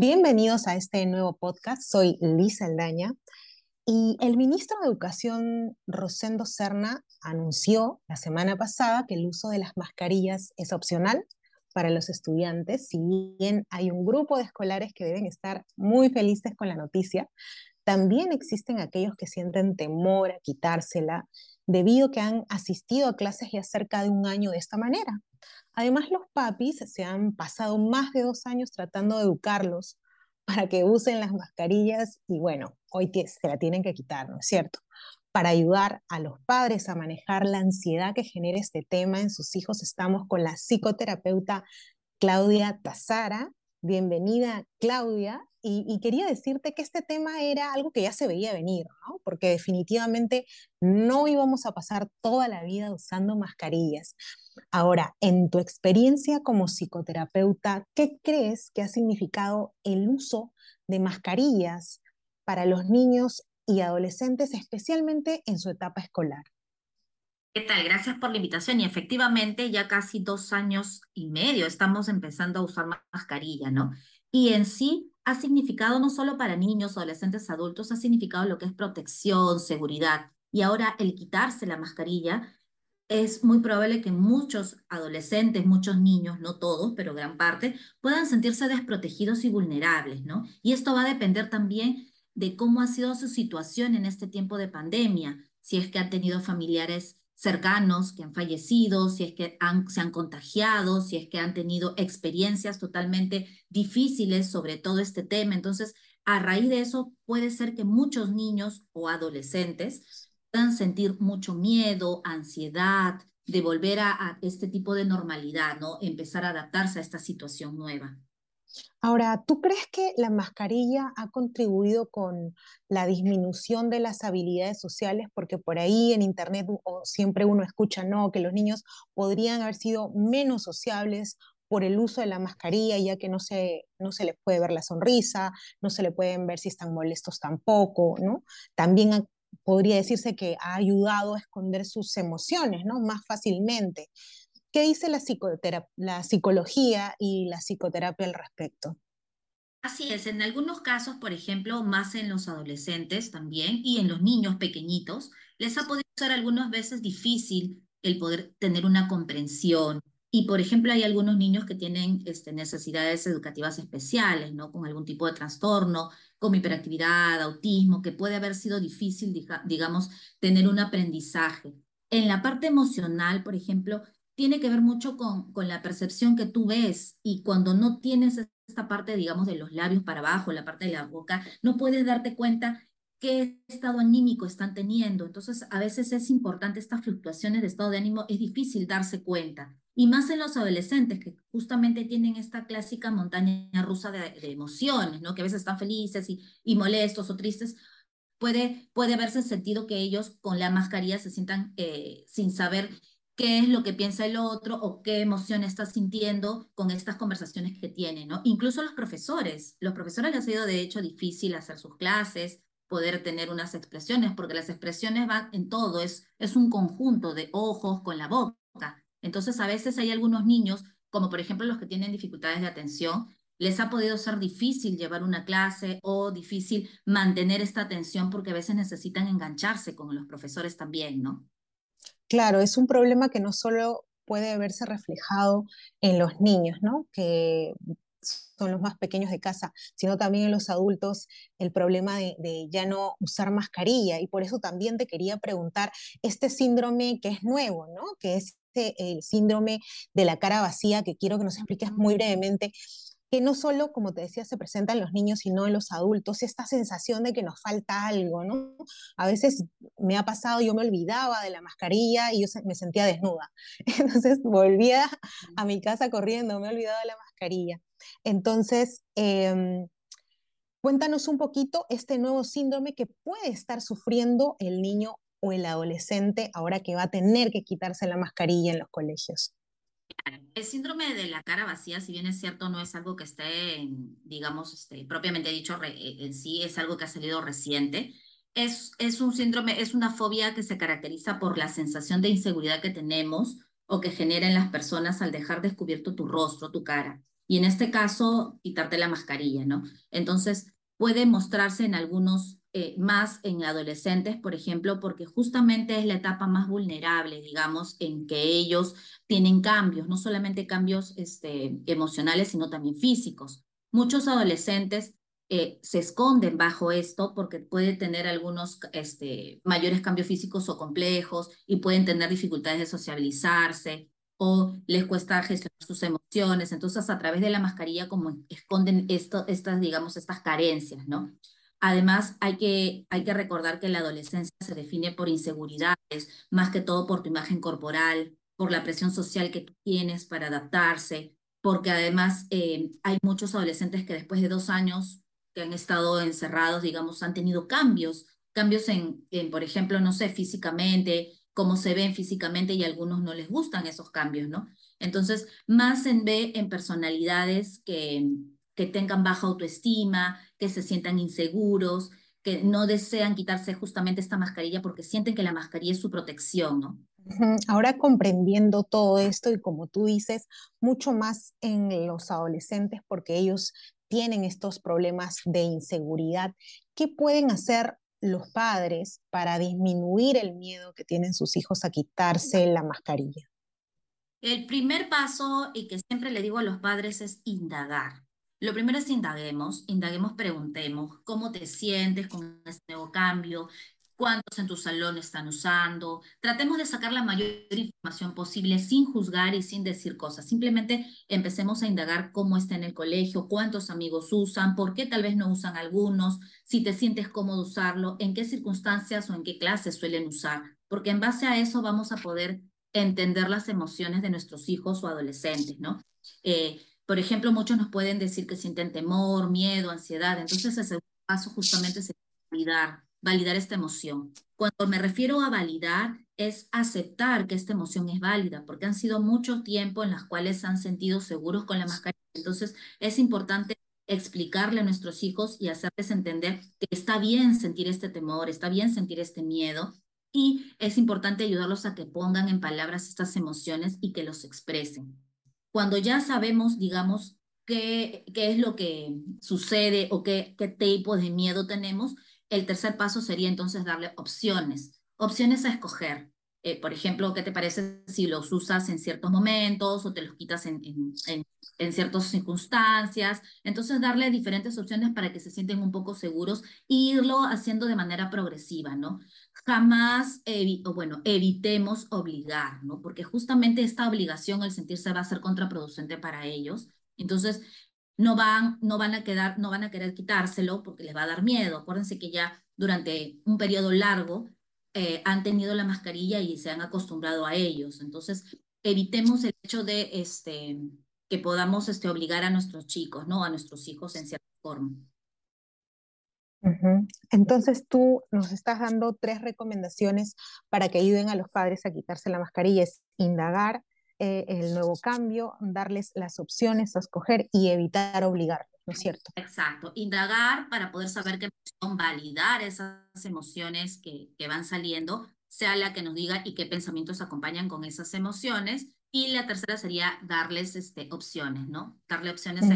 Bienvenidos a este nuevo podcast. Soy Lisa Aldaña y el ministro de Educación, Rosendo Serna, anunció la semana pasada que el uso de las mascarillas es opcional para los estudiantes, si bien hay un grupo de escolares que deben estar muy felices con la noticia, también existen aquellos que sienten temor a quitársela debido a que han asistido a clases ya cerca de un año de esta manera. Además, los papis se han pasado más de dos años tratando de educarlos para que usen las mascarillas y bueno, hoy se la tienen que quitar, ¿no es cierto? Para ayudar a los padres a manejar la ansiedad que genera este tema en sus hijos, estamos con la psicoterapeuta Claudia Tazara. Bienvenida, Claudia. Y, quería decirte que este tema era algo que ya se veía venir, ¿no? Porque definitivamente no íbamos a pasar toda la vida usando mascarillas. Ahora, en tu experiencia como psicoterapeuta, ¿qué crees que ha significado el uso de mascarillas para los niños y adolescentes, especialmente en su etapa escolar? ¿Qué tal? Gracias por la invitación. Y efectivamente, ya casi dos años y medio estamos empezando a usar mascarilla, ¿no? Y en sí ha significado no solo para niños, adolescentes, adultos, ha significado lo que es protección, seguridad. Y ahora el quitarse la mascarilla es muy probable que muchos adolescentes, muchos niños, no todos, pero gran parte, puedan sentirse desprotegidos y vulnerables, ¿no? Y esto va a depender también de cómo ha sido su situación en este tiempo de pandemia, si es que han tenido familiares cercanos que han fallecido, si es que han, se han contagiado, si es que han tenido experiencias totalmente difíciles sobre todo este tema. Entonces, a raíz de eso, puede ser que muchos niños o adolescentes puedan sentir mucho miedo, ansiedad, de volver a, este tipo de normalidad, ¿no? Empezar a adaptarse a esta situación nueva. Ahora, ¿tú crees que la mascarilla ha contribuido con la disminución de las habilidades sociales? Porque por ahí en Internet siempre uno escucha, no, que los niños podrían haber sido menos sociables por el uso de la mascarilla, ya que no se, no se les puede ver la sonrisa, no se le pueden ver si están molestos tampoco, ¿no? También podría decirse que ha ayudado a esconder sus emociones, ¿no? Más fácilmente. ¿Qué dice la, la psicología y la psicoterapia al respecto? Así es, en algunos casos, por ejemplo, más en los adolescentes también y en los niños pequeñitos, les ha podido ser algunas veces difícil el poder tener una comprensión, y, por ejemplo, hay algunos niños que tienen este, necesidades educativas especiales, ¿no? Con algún tipo de trastorno, como hiperactividad, autismo, que puede haber sido difícil, digamos, tener un aprendizaje. En la parte emocional, por ejemplo, tiene que ver mucho con, con la percepción que tú ves y cuando no tienes esta parte, digamos, de los labios para abajo, la parte de la boca, no puedes darte cuenta qué estado anímico están teniendo. Entonces, a veces es importante estas fluctuaciones de estado de ánimo, es difícil darse cuenta. Y más en los adolescentes, que justamente tienen esta clásica montaña rusa de, emociones, ¿no? Que a veces están felices y, y molestos o tristes. Puede, puede haberse sentido que ellos con la mascarilla se sientan eh, sin saber qué es lo que piensa el otro o qué emoción está sintiendo con estas conversaciones que tienen, ¿no? Incluso los profesores. Los profesores les ha sido de hecho difícil hacer sus clases, poder tener unas expresiones, porque las expresiones van en todo, es, es un conjunto de ojos con la boca. Entonces, a veces hay algunos niños, como por ejemplo los que tienen dificultades de atención, les ha podido ser difícil llevar una clase o difícil mantener esta atención porque a veces necesitan engancharse con los profesores también, ¿no? Claro, es un problema que no solo puede verse reflejado en los niños, ¿no? Que son los más pequeños de casa, sino también en los adultos el problema de, ya no usar mascarilla. Y por eso también te quería preguntar este síndrome que es nuevo, ¿no? Que es el síndrome de la cara vacía, que quiero que nos expliques muy brevemente que no solo, como te decía, se presenta en los niños, sino en los adultos, esta sensación de que nos falta algo, ¿no? A veces me ha pasado, yo me olvidaba de la mascarilla y yo me sentía desnuda. Entonces volvía a mi casa corriendo, me he olvidado de la mascarilla. Entonces, em, cuéntanos un poquito este nuevo síndrome que puede estar sufriendo el niño o el adolescente ahora que va a tener que quitarse la mascarilla en los colegios. El síndrome de la cara vacía, si bien es cierto, no es algo que esté, digamos, este, propiamente dicho eh, en sí, es algo que ha salido reciente. Es, es un síndrome, es una fobia que se caracteriza por la sensación de inseguridad que tenemos o que genera en las personas al dejar descubierto tu rostro, tu cara. Y en este caso, quitarte la mascarilla, ¿no? Entonces, puede mostrarse en algunos eh, más en adolescentes, por ejemplo, porque justamente es la etapa más vulnerable, digamos, en que ellos tienen cambios, no solamente cambios este, emocionales, sino también físicos. Muchos adolescentes eh, se esconden bajo esto porque puede tener algunos este, mayores cambios físicos o complejos y pueden tener dificultades de sociabilizarse o les cuesta gestionar sus emociones. Entonces, a través de la mascarilla, como esconden esto, estas, digamos, estas carencias, ¿no? Además, hay que, hay que recordar que la adolescencia se define por inseguridades, más que todo por tu imagen corporal, por la presión social que tienes para adaptarse, porque además eh, hay muchos adolescentes que después de dos años que han estado encerrados, digamos, han tenido cambios, cambios en, en por ejemplo, no sé, físicamente, cómo se ven físicamente y a algunos no les gustan esos cambios, ¿no? Entonces, más en ve en personalidades que, que tengan baja autoestima, que se sientan inseguros, que no desean quitarse justamente esta mascarilla porque sienten que la mascarilla es su protección, ¿no? Ahora comprendiendo todo esto y como tú dices, mucho más en los adolescentes porque ellos tienen estos problemas de inseguridad, ¿qué pueden hacer los padres para disminuir el miedo que tienen sus hijos a quitarse la mascarilla? El primer paso, y que siempre le digo a los padres, es indagar. Lo primero es indaguemos, indaguemos, preguntemos cómo te sientes con este nuevo cambio, cuántos en tu salón están usando. Tratemos de sacar la mayor información posible sin juzgar y sin decir cosas. Simplemente empecemos a indagar cómo está en el colegio, cuántos amigos usan, por qué tal vez no usan algunos, si te sientes cómodo usarlo, en qué circunstancias o en qué clases suelen usar, porque en base a eso vamos a poder entender las emociones de nuestros hijos o adolescentes, ¿no? Eh, por ejemplo, muchos nos pueden decir que sienten temor, miedo, ansiedad. Entonces, ese paso justamente es validar validar esta emoción. Cuando me refiero a validar, es aceptar que esta emoción es válida, porque han sido mucho tiempo en las cuales han sentido seguros con la mascarilla. Entonces, es importante explicarle a nuestros hijos y hacerles entender que está bien sentir este temor, está bien sentir este miedo, y es importante ayudarlos a que pongan en palabras estas emociones y que los expresen. Cuando ya sabemos, digamos, qué, qué es lo que sucede o qué, qué tipo de miedo tenemos, el tercer paso sería entonces darle opciones, opciones a escoger. Eh, por ejemplo, ¿qué te parece si los usas en ciertos momentos o te los quitas en, en, en, ciertas circunstancias? Entonces, darle diferentes opciones para que se sienten un poco seguros e irlo haciendo de manera progresiva, ¿no? Jamás, o bueno, evitemos obligar, ¿no? Porque justamente esta obligación, el sentirse va a ser contraproducente para ellos. Entonces, no van, no van a quedar, no van a querer quitárselo porque les va a dar miedo. Acuérdense que ya durante un periodo largo eh, han tenido la mascarilla y se han acostumbrado a ellos. Entonces, evitemos el hecho de este, que podamos este, obligar a nuestros chicos, ¿no? A nuestros hijos en cierta forma. Entonces tú nos estás dando tres recomendaciones para que ayuden a los padres a quitarse la mascarilla. Es indagar, eh, el nuevo cambio, darles las opciones a escoger y evitar obligarlos, ¿no es cierto? Exacto, indagar para poder saber qué son, validar esas emociones que, que van saliendo, sea la que nos diga y qué pensamientos acompañan con esas emociones. Y la tercera sería darles este, opciones, ¿no? Darle opciones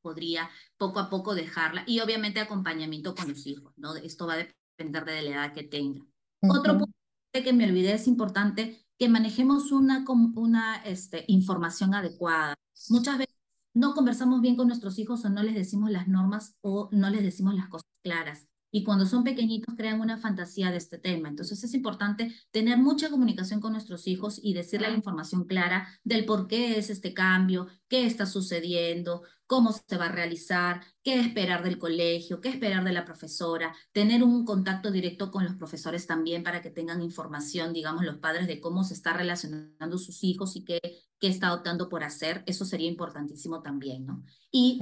podría poco a poco dejarla y obviamente acompañamiento con los hijos, ¿no? Esto va a depender de la edad que tenga. Otro punto que me olvidé es importante que manejemos una, una este, información adecuada. Muchas veces no conversamos bien con nuestros hijos o no les decimos las normas o no les decimos las cosas claras y cuando son pequeñitos crean una fantasía de este tema. Entonces es importante tener mucha comunicación con nuestros hijos y decirle la información clara del por qué es este cambio, qué está sucediendo, cómo se va a realizar, qué esperar del colegio, qué esperar de la profesora, tener un contacto directo con los profesores también para que tengan información, digamos, los padres de cómo se está relacionando sus hijos y qué, qué está optando por hacer. Eso sería importantísimo también, ¿no? Y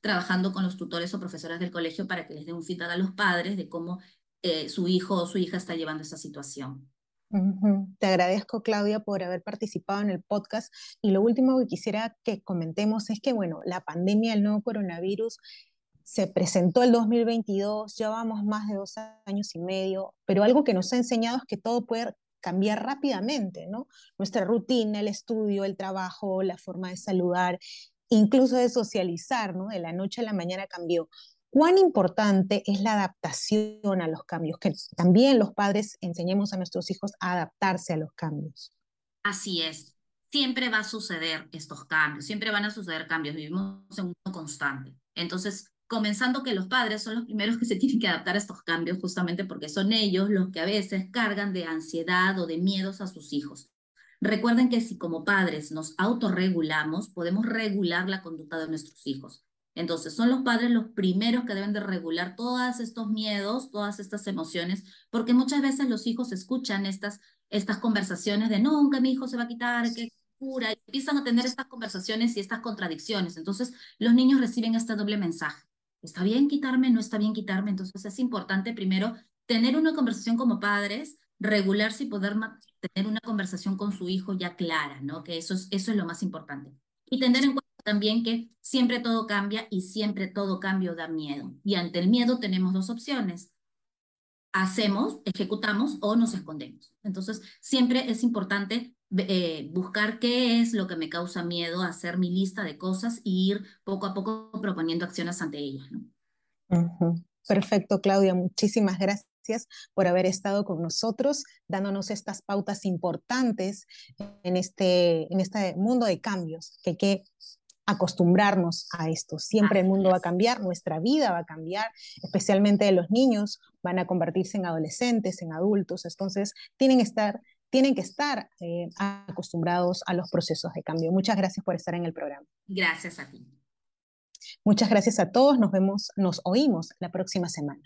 trabajando con los tutores o profesores del colegio para que les den un feedback a los padres de cómo eh, su hijo o su hija está llevando esa situación. Te agradezco, Claudia, por haber participado en el podcast. Y lo último que quisiera que comentemos es que, bueno, la pandemia del nuevo coronavirus se presentó el 2022, llevamos más de dos años y medio, pero algo que nos ha enseñado es que todo puede cambiar rápidamente, ¿no? Nuestra rutina, el estudio, el trabajo, la forma de saludar, incluso de socializar, ¿no? De la noche a la mañana cambió. ¿Cuán importante es la adaptación a los cambios? Que también los padres enseñemos a nuestros hijos a adaptarse a los cambios. Así es. Siempre va a suceder estos cambios, siempre van a suceder cambios. Vivimos en un mundo constante. Entonces, comenzando que los padres son los primeros que se tienen que adaptar a estos cambios justamente porque son ellos los que a veces cargan de ansiedad o de miedos a sus hijos. Recuerden que si como padres nos autorregulamos, podemos regular la conducta de nuestros hijos. Entonces, son los padres los primeros que deben de regular todos estos miedos, todas estas emociones, porque muchas veces los hijos escuchan estas, estas conversaciones de que mi hijo se va a quitar, que cura, y empiezan a tener estas conversaciones y estas contradicciones. Entonces, los niños reciben este doble mensaje. ¿Está bien quitarme? ¿No está bien quitarme? Entonces es importante primero tener una conversación como padres, regularse y poder tener una conversación con su hijo ya clara, ¿no? Que eso es, eso es lo más importante. Y tener en cuenta también que siempre todo cambia y siempre todo cambio da miedo. Y ante el miedo tenemos dos opciones. Hacemos, ejecutamos o nos escondemos. Entonces, siempre es importante eh, buscar qué es lo que me causa miedo, hacer mi lista de cosas y ir poco a poco proponiendo acciones ante ellas. Perfecto, Claudia. Muchísimas gracias por haber estado con nosotros, dándonos estas pautas importantes en este, en este mundo de cambios, que que acostumbrarnos a esto. Siempre el mundo va a cambiar, nuestra vida va a cambiar, especialmente los niños van a convertirse en adolescentes, en adultos, entonces tienen que estar tienen que estar eh, acostumbrados a los procesos de cambio. Muchas gracias por estar en el programa. Gracias a ti. Muchas gracias a todos. Nos vemos, nos oímos la próxima semana.